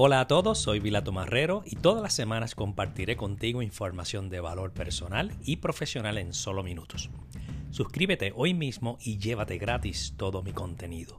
Hola a todos, soy Vilato Marrero y todas las semanas compartiré contigo información de valor personal y profesional en solo minutos. Suscríbete hoy mismo y llévate gratis todo mi contenido.